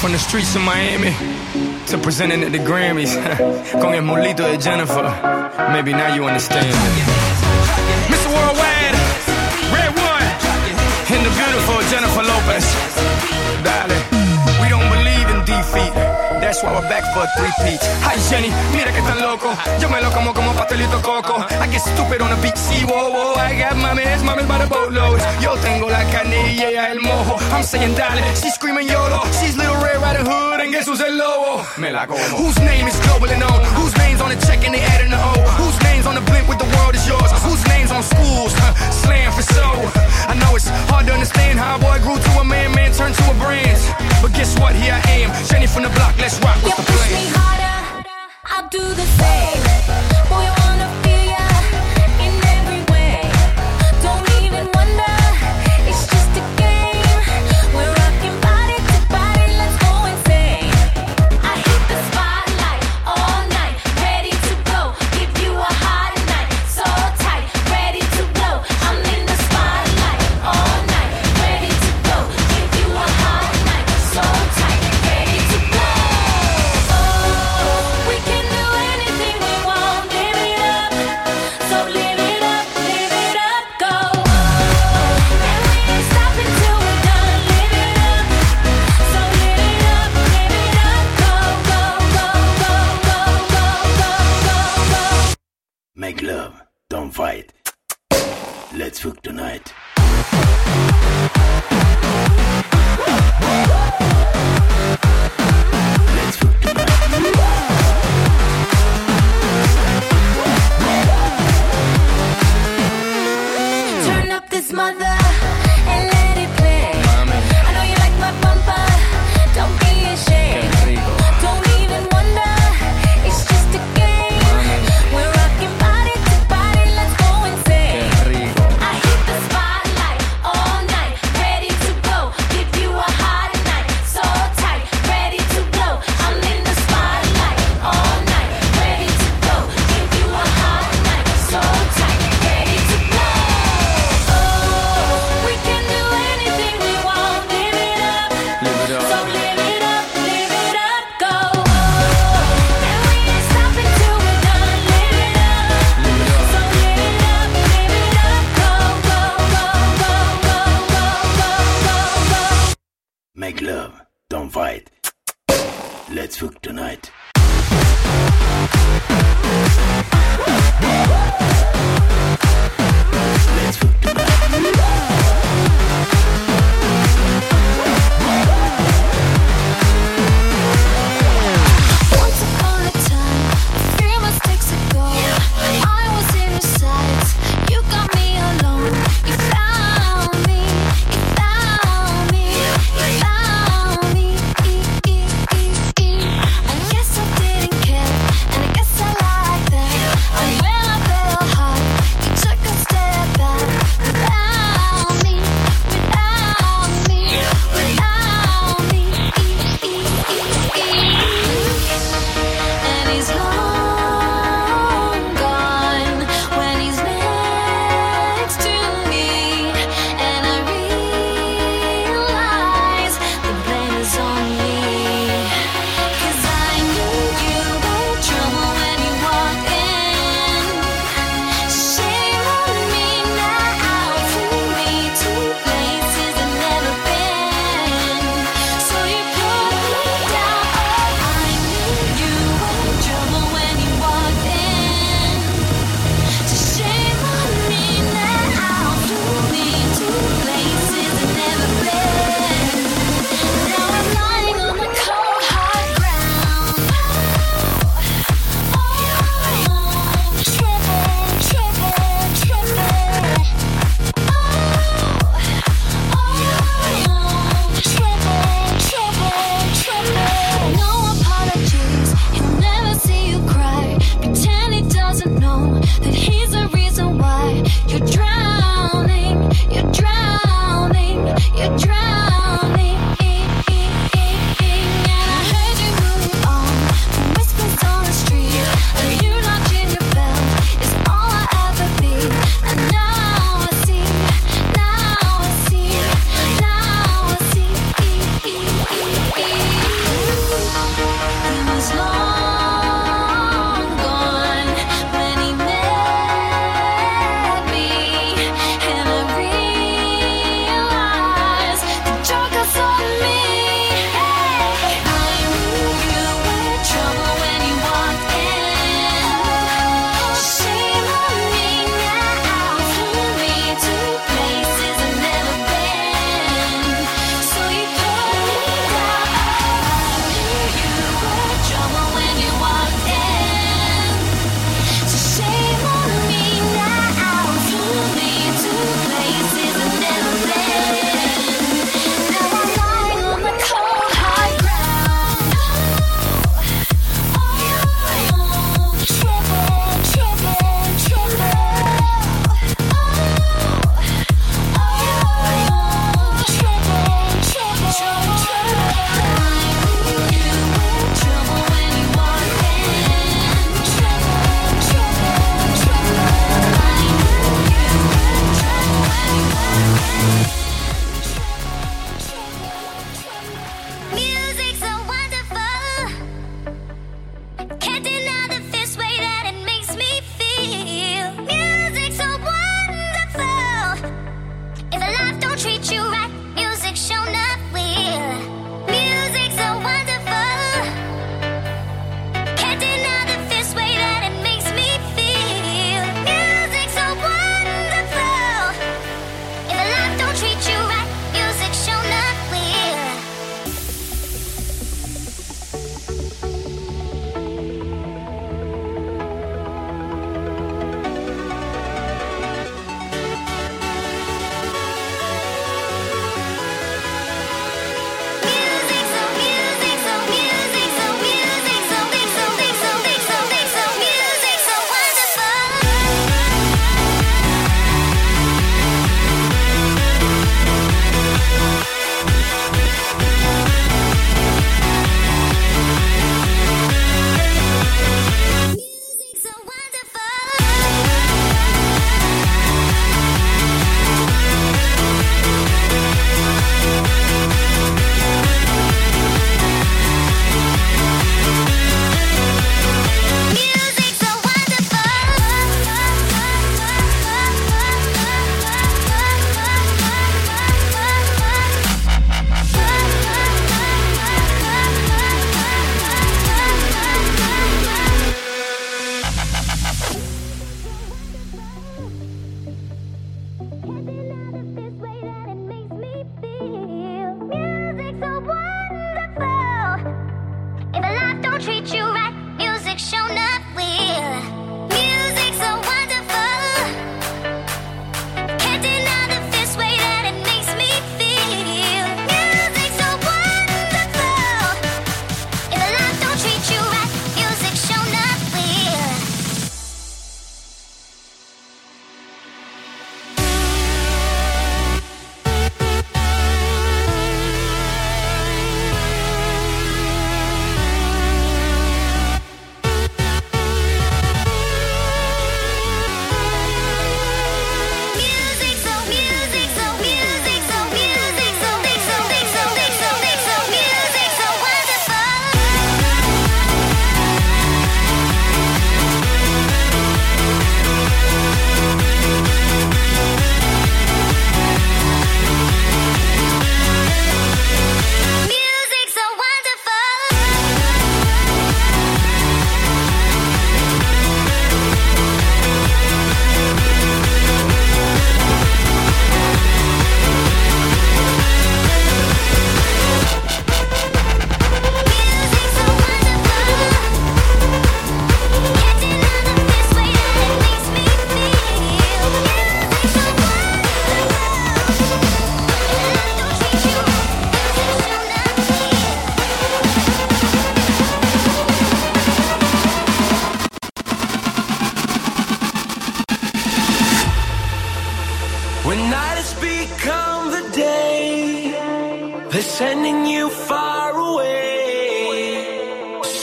From the streets of Miami to presenting at the Grammys. Con el molito de Jennifer. Maybe now you understand. Mr. Worldwide, Red One, and the beautiful Jennifer That's why we're back for a three-peat. Hi Jenny, mira que tan loco. Yo me lo como como pastelito coco. I get stupid on the beach, whoa, whoa. I got mames, mames by the boatload. Yo tengo la carne y el mojo. I'm saying dale, she's screaming YOLO. She's Little Red Riding Hood and guess who's el lobo? Me la como. Whose name is globally known? Whose name's on the check and they adding the O? Whose name's on the blimp with the world is yours? Whose name's on schools? Slam for so. I know it's hard to understand how a boy grew to a man, man turned to a brand. But guess what? Here I am, Jenny from the block. Let's rock. What's You the push plan? me harder, I'll do the same. Boy, Yeah.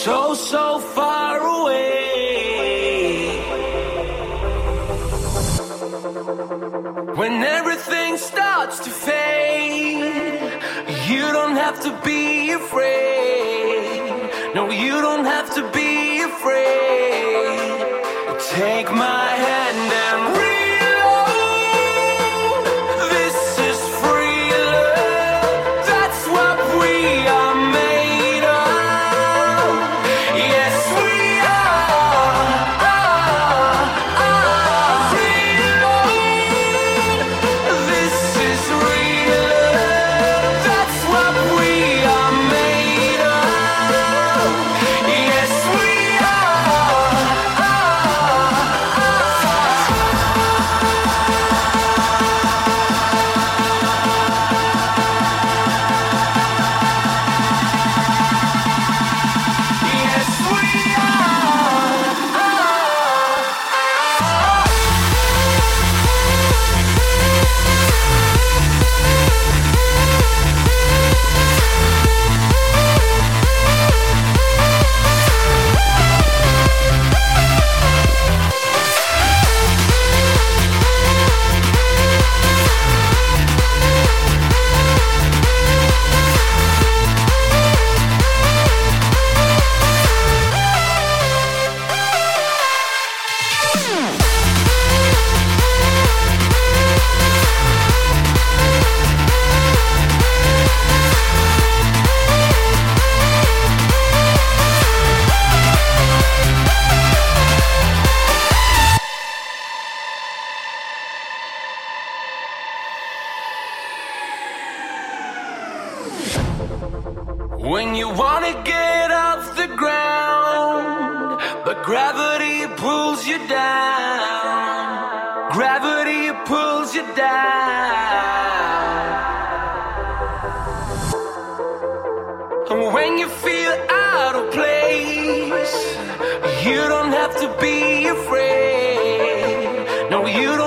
So, so far away. When everything starts to fade, you don't have to be afraid. No, you don't have to be afraid. Take my hand When you wanna get off the ground, but gravity pulls you down. Gravity pulls you down. And when you feel out of place, you don't have to be afraid. No, you don't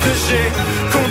compté